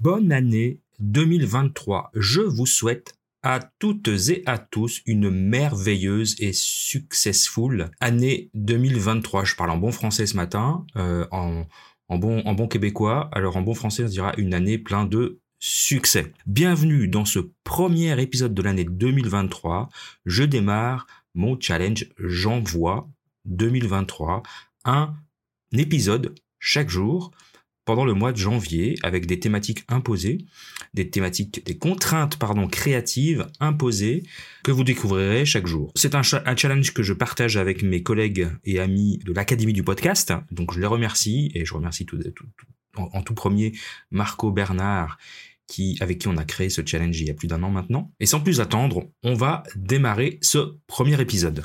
Bonne année 2023. Je vous souhaite à toutes et à tous une merveilleuse et successful année 2023. Je parle en bon français ce matin, euh, en, bon, en bon québécois. Alors en bon français, on dira une année plein de succès. Bienvenue dans ce premier épisode de l'année 2023. Je démarre mon challenge J'envoie 2023. Un épisode chaque jour pendant le mois de janvier avec des thématiques imposées, des thématiques, des contraintes pardon créatives imposées que vous découvrirez chaque jour. C'est un, challenge que je partage avec mes collègues et amis de l'Académie du podcast, donc je les remercie et je remercie tout, en, tout premier Marco Bernard qui, avec qui on a créé ce challenge il y a plus d'un an maintenant. Et sans plus attendre, on va démarrer ce premier épisode.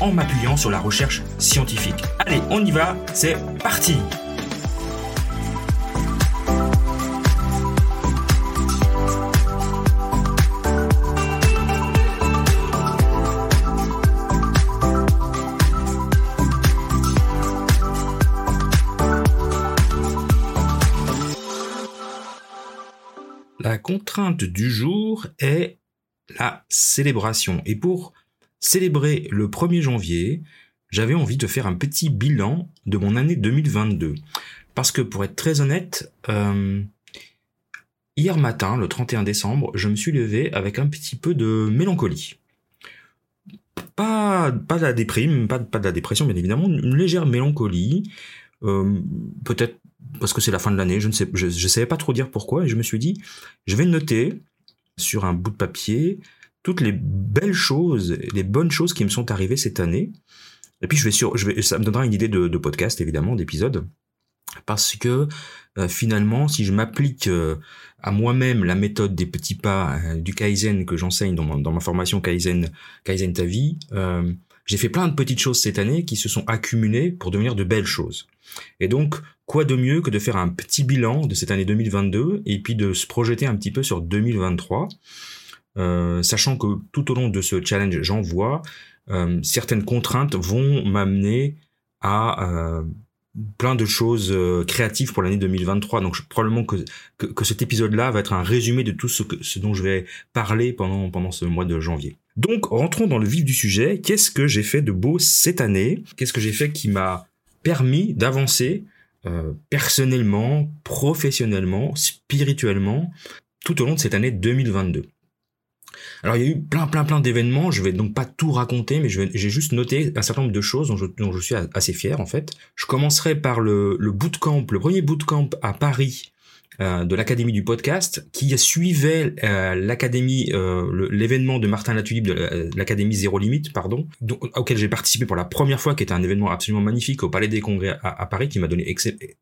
en m'appuyant sur la recherche scientifique. Allez, on y va, c'est parti La contrainte du jour est la célébration. Et pour célébrer le 1er janvier, j'avais envie de faire un petit bilan de mon année 2022. Parce que pour être très honnête, euh, hier matin, le 31 décembre, je me suis levé avec un petit peu de mélancolie. Pas, pas de la déprime, pas, pas de la dépression bien évidemment, une légère mélancolie. Euh, peut-être parce que c'est la fin de l'année, je ne sais, je savais pas trop dire pourquoi, et je me suis dit, je vais noter sur un bout de papier toutes les belles choses, les bonnes choses qui me sont arrivées cette année. Et puis je vais sur, je vais, ça me donnera une idée de, podcast évidemment, d'épisode, parce que euh, finalement, si je m'applique euh, à moi-même la méthode des petits pas euh, du kaizen que j'enseigne dans, dans, ma formation kaizen, kaizen ta vie, j'ai fait plein de petites choses cette année qui se sont accumulées pour devenir de belles choses. Et donc, quoi de mieux que de faire un petit bilan de cette année 2022 et puis de se projeter un petit peu sur 2023 euh, sachant que tout au long de ce challenge, j'en vois, euh, certaines contraintes vont m'amener à euh, plein de choses créatives pour l'année 2023. Donc probablement que, cet épisode-là va être un résumé de tout ce, dont je vais parler pendant, pendant ce mois de janvier. Donc rentrons dans le vif du sujet. Qu'est-ce que j'ai fait de beau cette année? Qu'est-ce que j'ai fait qui m'a permis d'avancer personnellement, professionnellement, spirituellement tout au long de cette année 2022 alors il y a eu plein plein plein d'événements, je vais donc pas tout raconter, mais j'ai juste noté un certain nombre de choses dont je, suis assez fier en fait. Je commencerai par le, le bootcamp, le premier bootcamp à Paris euh, de l'Académie du podcast, qui suivait euh, l'Académie, euh, l'événement de Martin Latulippe de l'Académie Zéro Limite, pardon, auquel j'ai participé pour la première fois, qui était un événement absolument magnifique au Palais des Congrès à, à Paris, qui m'a donné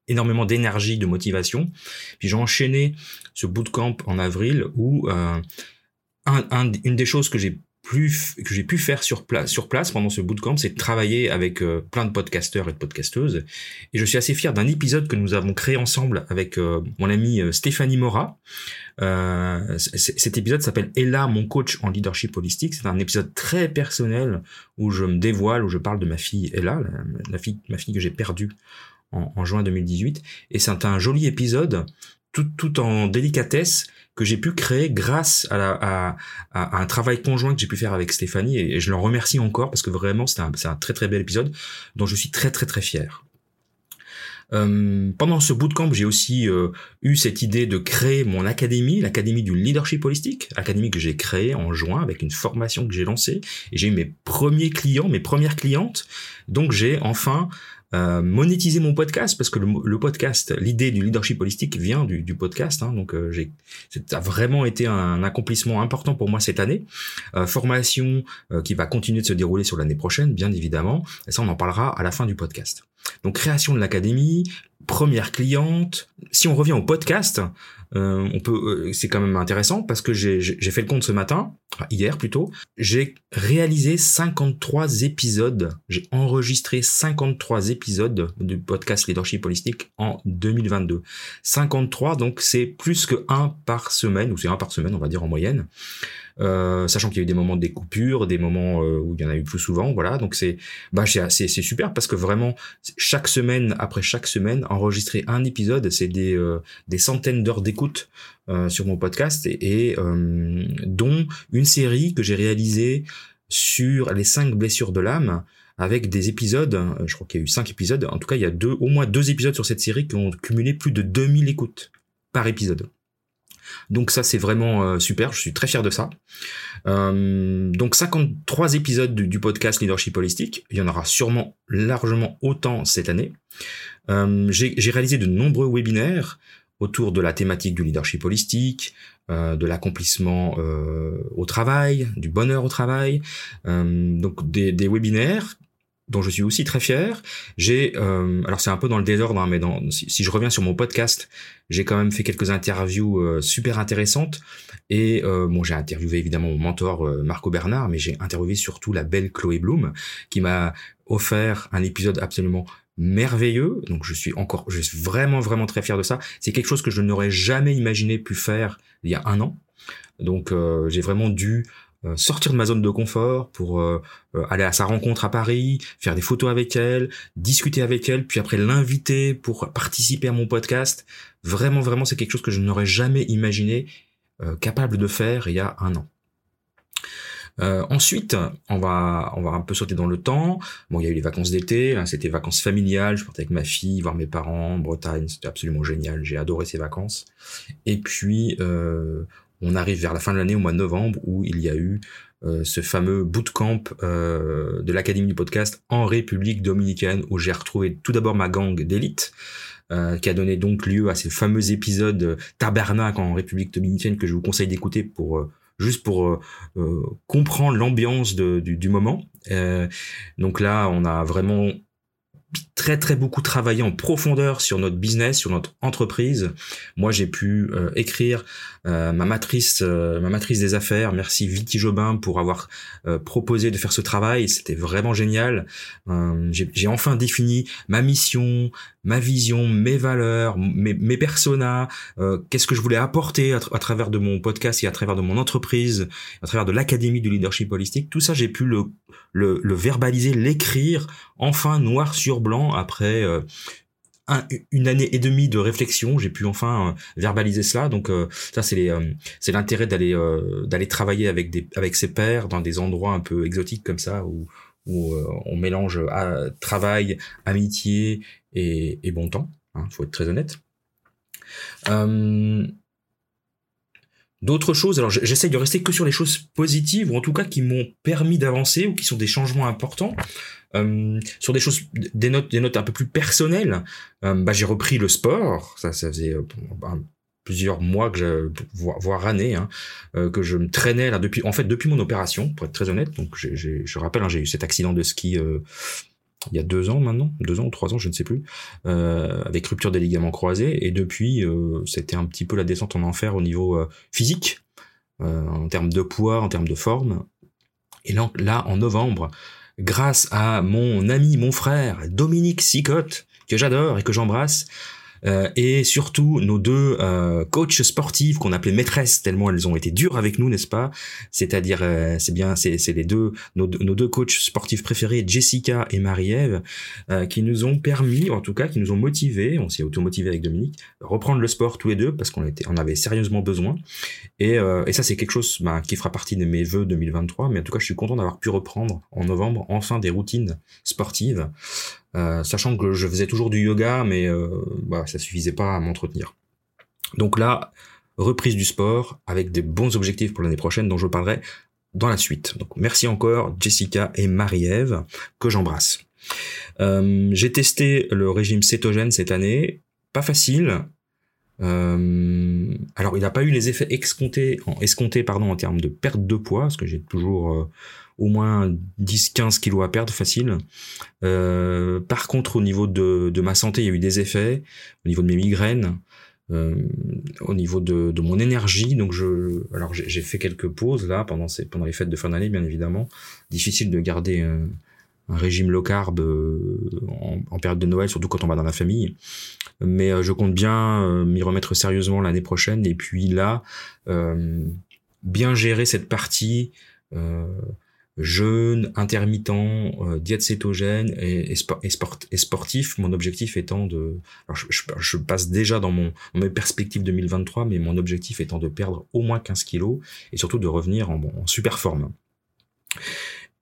énormément d'énergie, de motivation. Puis j'ai enchaîné ce bootcamp en avril où une des choses que j'ai plus que j'ai pu faire sur place sur place pendant ce bootcamp, c'est de travailler avec euh, plein de podcasteurs et de podcasteuses. Et je suis assez fier d'un épisode que nous avons créé ensemble avec euh, mon ami euh, Stéphanie Mora. cet épisode s'appelle Ella, mon coach en leadership holistique. C'est un épisode très personnel où je me dévoile, où je parle de ma fille Ella, la, fille, ma fille que j'ai perdue en, en juin 2018. Et c'est un joli épisode, tout, tout en délicatesse que j'ai pu créer grâce à, un travail conjoint que j'ai pu faire avec Stéphanie et, je l'en remercie encore parce que vraiment c'est un, un, très très bel épisode dont je suis très très très fier. Euh, pendant ce bootcamp, j'ai aussi euh, eu cette idée de créer mon académie, l'académie du leadership holistique, académie que j'ai créée en juin avec une formation que j'ai lancée et j'ai eu mes premiers clients, mes premières clientes. Donc j'ai enfin euh, monétiser mon podcast parce que le, podcast, l'idée du leadership holistique vient du, du podcast. Hein, donc euh, j'ai, ça a vraiment été un accomplissement important pour moi cette année. Euh, formation qui va continuer de se dérouler sur l'année prochaine, bien évidemment. Et ça, on en parlera à la fin du podcast. Donc création de l'académie, première cliente. Si on revient au podcast, euh, on peut, euh, c'est quand même intéressant parce que j'ai fait le compte ce matin, hier plutôt. J'ai réalisé 53 épisodes. J'ai enregistré 53 épisodes du podcast Leadership Holistique en 2022. 53, donc c'est plus que un par semaine, ou c'est un par semaine, on va dire en moyenne. Euh, sachant qu'il y a eu des moments de découpure, des moments euh, où il y en a eu plus souvent, voilà. Donc c'est, bah c'est super parce que vraiment chaque semaine après chaque semaine, enregistrer un épisode, c'est des euh, des centaines d'heures d'écoute sur mon podcast et, et dont une série que j'ai réalisée sur les cinq blessures de l'âme avec des épisodes, je crois qu'il y a eu cinq épisodes, en tout cas il y a deux, au moins deux épisodes sur cette série qui ont cumulé plus de 2000 écoutes par épisode. Donc ça c'est vraiment euh, super, je suis très fier de ça. Euh, donc 53 épisodes du, podcast Leadership Holistique, il y en aura sûrement largement autant cette année. Euh, j'ai réalisé de nombreux webinaires autour de la thématique du leadership holistique, de l'accomplissement au travail, du bonheur au travail. donc des, des webinaires dont je suis aussi très fier. J'ai, euh, alors c'est un peu dans le désordre, hein, mais dans, si, je reviens sur mon podcast, j'ai quand même fait quelques interviews euh, super intéressantes. Et euh, bon, j'ai interviewé évidemment mon mentor Marco Bernard, mais j'ai interviewé surtout la belle Chloé Bloom, qui m'a offert un épisode absolument merveilleux. Donc je suis encore, je suis vraiment vraiment très fier de ça. C'est quelque chose que je n'aurais jamais imaginé pu faire il y a un an. Donc j'ai vraiment dû euh, sortir de ma zone de confort pour euh, euh, aller à sa rencontre à Paris, faire des photos avec elle, discuter avec elle, puis après l'inviter pour participer à mon podcast. Vraiment, vraiment, c'est quelque chose que je n'aurais jamais imaginé capable de faire il y a un an. ensuite, on va on va un peu sauter dans le temps. Bon, il y a eu les vacances d'été, hein, c'était vacances familiales. Je partais avec ma fille voir mes parents en Bretagne, c'était absolument génial. J'ai adoré ces vacances. Et puis euh, on arrive vers la fin de l'année, au mois de novembre, où il y a eu euh, ce fameux bootcamp euh, de l'Académie du podcast en République dominicaine, où j'ai retrouvé tout d'abord ma gang d'élite, euh, qui a donné donc lieu à ces fameux épisodes tabernacle en République dominicaine que je vous conseille d'écouter pour juste pour comprendre l'ambiance du, du, moment. donc là, on a vraiment très très beaucoup travaillé en profondeur sur notre business, sur notre entreprise. Moi, j'ai pu euh, écrire euh, ma matrice, euh, ma matrice des affaires. Merci Viti Jobin pour avoir proposé de faire ce travail. C'était vraiment génial. j'ai enfin défini ma mission, ma vision, mes valeurs, mes, mes personas, qu'est-ce que je voulais apporter à, travers de mon podcast et à travers de mon entreprise, à travers de l'académie du leadership holistique. Tout ça, j'ai pu le, le, le verbaliser, l'écrire, enfin noir sur blanc après euh, une année et demie de réflexion, j'ai pu enfin euh, verbaliser cela. Donc euh, ça c'est l'intérêt d'aller d'aller travailler avec des avec ses pairs dans des endroits un peu exotiques comme ça où on mélange travail, amitié et, bon temps. Hein, faut être très honnête. D'autres choses, alors j'essaye de rester que sur les choses positives, ou en tout cas qui m'ont permis d'avancer, ou qui sont des changements importants. Euh, sur des choses, des notes, des notes un peu plus personnelles, euh, bah, j'ai repris le sport. Ça, ça faisait euh, plusieurs mois que je, voire, années, hein, que je me traînais là depuis, en fait, depuis mon opération, pour être très honnête. Donc, je rappelle, hein, j'ai eu cet accident de ski il y a deux ans maintenant, deux ans ou trois ans, je ne sais plus, avec rupture des ligaments croisés. Et depuis, c'était un petit peu la descente en enfer au niveau physique, en termes de poids, en termes de forme. Et là, là en novembre, grâce à mon ami, mon frère, Dominique Sicotte, que j'adore et que j'embrasse, euh, et surtout nos deux euh, coachs sportifs qu'on appelait maîtresses tellement elles ont été dures avec nous, n'est-ce pas? C'est-à-dire, euh, c'est bien, c'est les deux nos, deux coachs sportifs préférés, Jessica et Marie-Ève, qui nous ont permis, en tout cas, qui nous ont motivés, on s'est automotivé avec Dominique, reprendre le sport tous les deux parce qu'on était, on avait sérieusement besoin. Et, et ça, c'est quelque chose bah, qui fera partie de mes vœux 2023. Mais en tout cas, je suis content d'avoir pu reprendre en novembre enfin des routines sportives. Euh, sachant que je faisais toujours du yoga, mais euh, bah, ça suffisait pas à m'entretenir. Donc là, reprise du sport avec des bons objectifs pour l'année prochaine dont je parlerai dans la suite. Donc merci encore Jessica et Marie-Ève que j'embrasse. j'ai testé le régime cétogène cette année, pas facile. alors il n'a pas eu les effets escomptés, en, escomptés pardon, en termes de perte de poids, parce que j'ai toujours au moins 10-15 kilos à perdre facile. Euh, par contre, au niveau de, de, ma santé, il y a eu des effets, au niveau de mes migraines, euh, au niveau de, de, mon énergie. Donc, je, alors j'ai fait quelques pauses là pendant, pendant les fêtes de fin d'année, bien évidemment. Difficile de garder un, régime low carb euh, en, période de Noël, surtout quand on va dans la famille. Mais je compte bien m'y remettre sérieusement l'année prochaine. Et puis là, bien gérer cette partie. Jeûne, intermittent, euh, diète cétogène et, et, sportif. Mon objectif étant de, alors je, passe déjà dans mon mes perspectives 2023, mais mon objectif étant de perdre au moins 15 kilos et surtout de revenir en, super forme.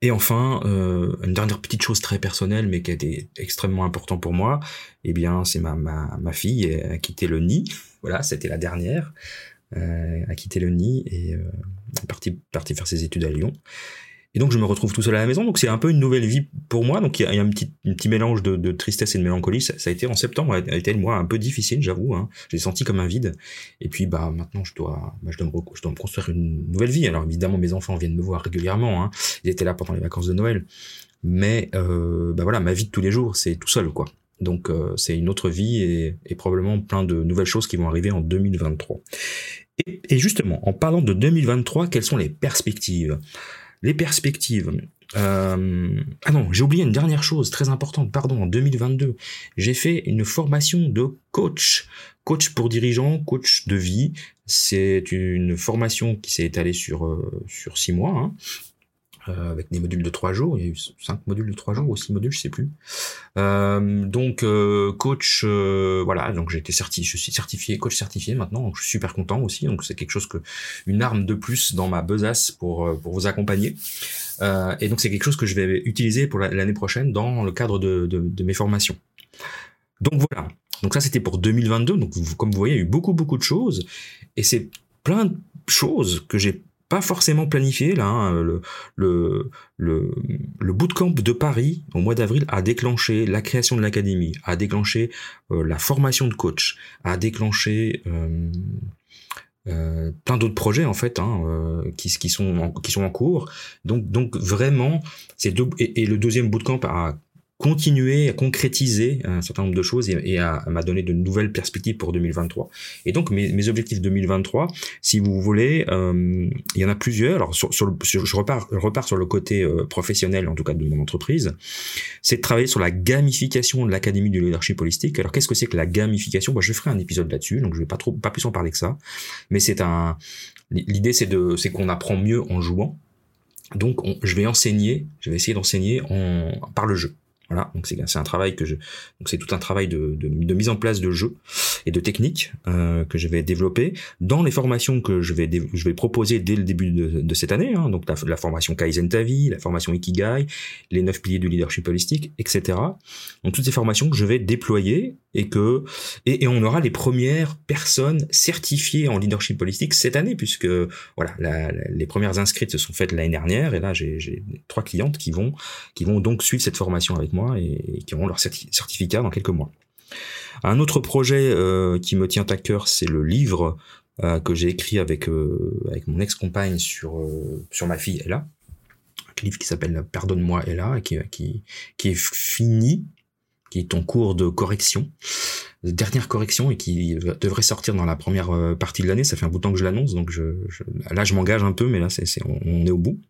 Et enfin, euh, une dernière petite chose très personnelle, mais qui a été extrêmement important pour moi, eh bien, c'est ma, ma, ma fille a quitté le nid. Voilà, c'était la dernière. Euh, a quitté le nid et euh, est parti, parti faire ses études à Lyon. Et donc je me retrouve tout seul à la maison. Donc c'est un peu une nouvelle vie pour moi. Donc il y a, un petit, un petit mélange de, de, tristesse et de mélancolie. Ça, a été en septembre, a été le mois un peu difficile, j'avoue. Hein. J'ai senti comme un vide. Et puis bah maintenant je dois, bah, je dois, me, je dois me construire une nouvelle vie. Alors évidemment mes enfants viennent me voir régulièrement. Hein. Ils étaient là pendant les vacances de Noël. Mais euh, bah voilà, ma vie de tous les jours, c'est tout seul quoi. Donc euh, c'est une autre vie et, et, probablement plein de nouvelles choses qui vont arriver en 2023. Et, et justement, en parlant de 2023, quelles sont les perspectives? Les perspectives. Euh, ah non, j'ai oublié une dernière chose très importante, pardon, en 2022, j'ai fait une formation de coach, coach pour dirigeants, coach de vie. C'est une formation qui s'est étalée sur, euh, sur six mois, hein. Euh, avec des modules de trois jours. Il y a eu cinq modules de trois jours ou six modules, je sais plus. Euh, donc euh, coach, voilà. Donc j'ai été certifié, je suis certifié coach certifié maintenant. Je suis super content aussi. Donc c'est quelque chose que une arme de plus dans ma besace pour pour vous accompagner. et donc c'est quelque chose que je vais utiliser pour l'année prochaine dans le cadre de, de mes formations. Donc voilà. Donc ça c'était pour 2022. Donc comme vous voyez, il y a eu beaucoup beaucoup de choses et c'est plein de choses que j'ai pas forcément planifié là. Hein, le, le, le, le bootcamp de Paris au mois d'avril a déclenché la création de l'académie, a déclenché euh, la formation de coach, a déclenché euh, euh, plein d'autres projets en fait hein, euh, qui, qui sont en, qui sont en cours. Donc donc vraiment c'est et, et, le deuxième bootcamp a continuer à concrétiser un certain nombre de choses et, à, m'a donné de nouvelles perspectives pour 2023. Et donc mes, mes objectifs 2023, si vous voulez, euh, il y en a plusieurs. Alors je repars, repars sur le côté euh, professionnel, en tout cas de mon entreprise, c'est de travailler sur la gamification de l'académie du leadership holistique. Alors qu'est-ce que c'est que la gamification? Moi, je ferai un épisode là-dessus, donc je vais pas trop, pas plus en parler que ça. Mais c'est un, l'idée c'est de, c'est qu'on apprend mieux en jouant. Donc, je vais enseigner, je vais essayer d'enseigner en, par le jeu. Voilà, donc c'est un travail que je, donc c'est tout un travail de, de, de, mise en place de jeux et de techniques euh, que je vais développer dans les formations que je vais je vais proposer dès le début de, de cette année. Hein, donc la, la, formation Kaizen Tavi, la formation Ikigai, les neuf piliers du leadership holistique, etc. Donc toutes ces formations que je vais déployer et que et, et on aura les premières personnes certifiées en leadership holistique cette année puisque voilà la, les premières inscrites se sont faites l'année dernière et là j'ai trois clientes qui vont qui vont donc suivre cette formation avec moi et, qui auront leur certificat dans quelques mois. Un autre projet euh, qui me tient à cœur, c'est le livre euh, que j'ai écrit avec euh, avec mon ex-compagne sur sur ma fille Ella, un livre qui s'appelle Pardonne-moi Ella, qui qui qui est fini, qui est en cours de correction, dernière correction et qui devrait sortir dans la première partie de l'année. Ça fait un bout de temps que je l'annonce, donc là je m'engage un peu, mais là c'est on, est au bout.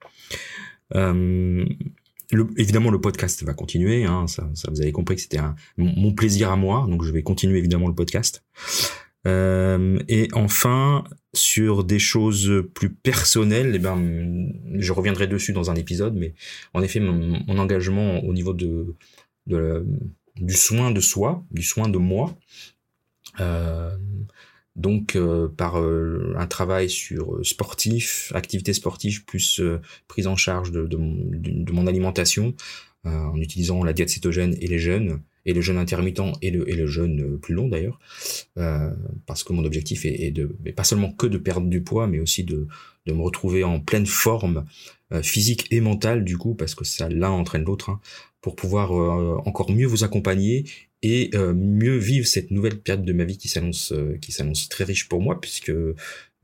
Euh, évidemment, le podcast va continuer. Hein, ça, ça, vous avez compris que c'était mon plaisir à moi, donc je vais continuer évidemment le podcast. Euh, et enfin, sur des choses plus personnelles, eh ben, je reviendrai dessus dans un épisode, mais en effet, mon, engagement au niveau de, du soin de soi, du soin de moi, euh, donc euh, par euh, un travail sur euh, sportif, activité sportive plus prise en charge de, mon, de mon, alimentation en utilisant la diète cétogène et les jeûnes et le jeûne intermittent et le, et le jeûne euh, plus long d'ailleurs, euh, parce que mon objectif est, de, mais pas seulement que de perdre du poids, mais aussi de, de me retrouver en pleine forme euh, physique et mentale du coup, parce que ça l'un entraîne l'autre, hein, pour pouvoir encore mieux vous accompagner et mieux vivre cette nouvelle période de ma vie qui s'annonce qui s'annonce très riche pour moi, puisque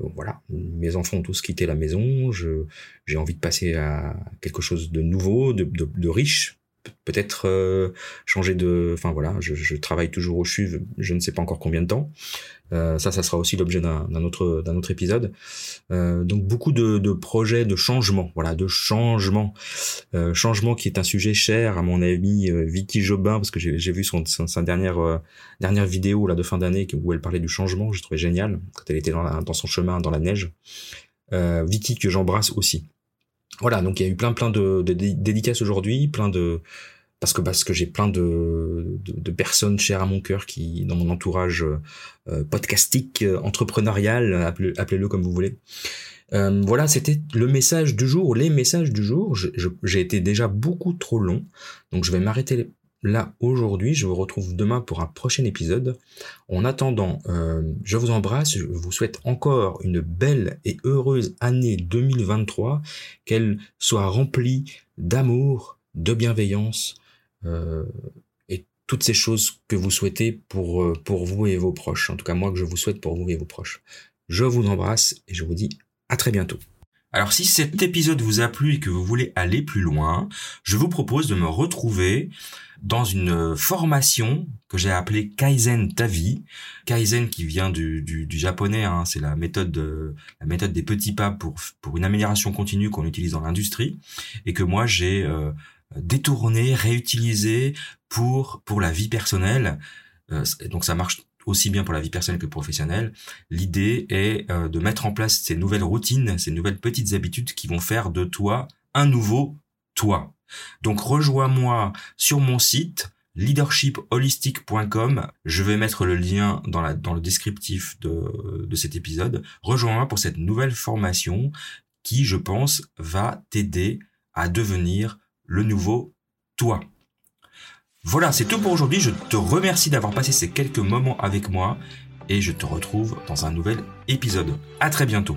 voilà, mes enfants ont tous quitté la maison, j'ai envie de passer à quelque chose de nouveau, de, de riche peut-être euh, changer de enfin voilà je, travaille toujours au CHUV je ne sais pas encore combien de temps. Euh, ça ça sera aussi l'objet d'un autre d'un autre épisode. Euh, donc beaucoup de, projets de changement voilà de changement. Changement qui est un sujet cher à mon ami Vicky Jobin parce que j'ai vu son, sa dernière dernière vidéo là de fin d'année où elle parlait du changement j'ai trouvé génial quand elle était dans, dans son chemin dans la neige. Vicky que j'embrasse aussi voilà, donc il y a eu plein plein de, dédicaces aujourd'hui, plein de parce que parce que j'ai plein de, personnes chères à mon cœur qui dans mon entourage euh, podcastique, euh, entrepreneurial, appelez-le comme vous voulez. Euh, voilà, c'était le message du jour, les messages du jour. J'ai été déjà beaucoup trop long, donc je vais m'arrêter là aujourd'hui. Je vous retrouve demain pour un prochain épisode. En attendant, euh, je vous embrasse. Je vous souhaite encore une belle et heureuse année 2023. Qu'elle soit remplie d'amour, de bienveillance euh, et toutes ces choses que vous souhaitez pour, euh, pour vous et vos proches. En tout cas, moi que je vous souhaite pour vous et vos proches. Je vous embrasse et je vous dis à très bientôt. Alors si cet épisode vous a plu et que vous voulez aller plus loin, je vous propose de me retrouver dans une formation que j'ai appelée Kaizen Tavi. Kaizen qui vient du, du, japonais, hein, c'est la méthode de, la méthode des petits pas pour pour une amélioration continue qu'on utilise dans l'industrie et que moi j'ai euh, détourné, réutilisé pour pour la vie personnelle. Euh, donc ça marche aussi bien pour la vie personnelle que professionnelle. L'idée est euh, de mettre en place ces nouvelles routines, ces nouvelles petites habitudes qui vont faire de toi un nouveau toi. Donc rejoins-moi sur mon site leadershipholistic.com. Je vais mettre le lien dans, le descriptif de, de cet épisode. Rejoins-moi pour cette nouvelle formation qui, je pense, va t'aider à devenir le nouveau toi. Voilà, c'est tout pour aujourd'hui. Je te remercie d'avoir passé ces quelques moments avec moi et je te retrouve dans un nouvel épisode. À très bientôt.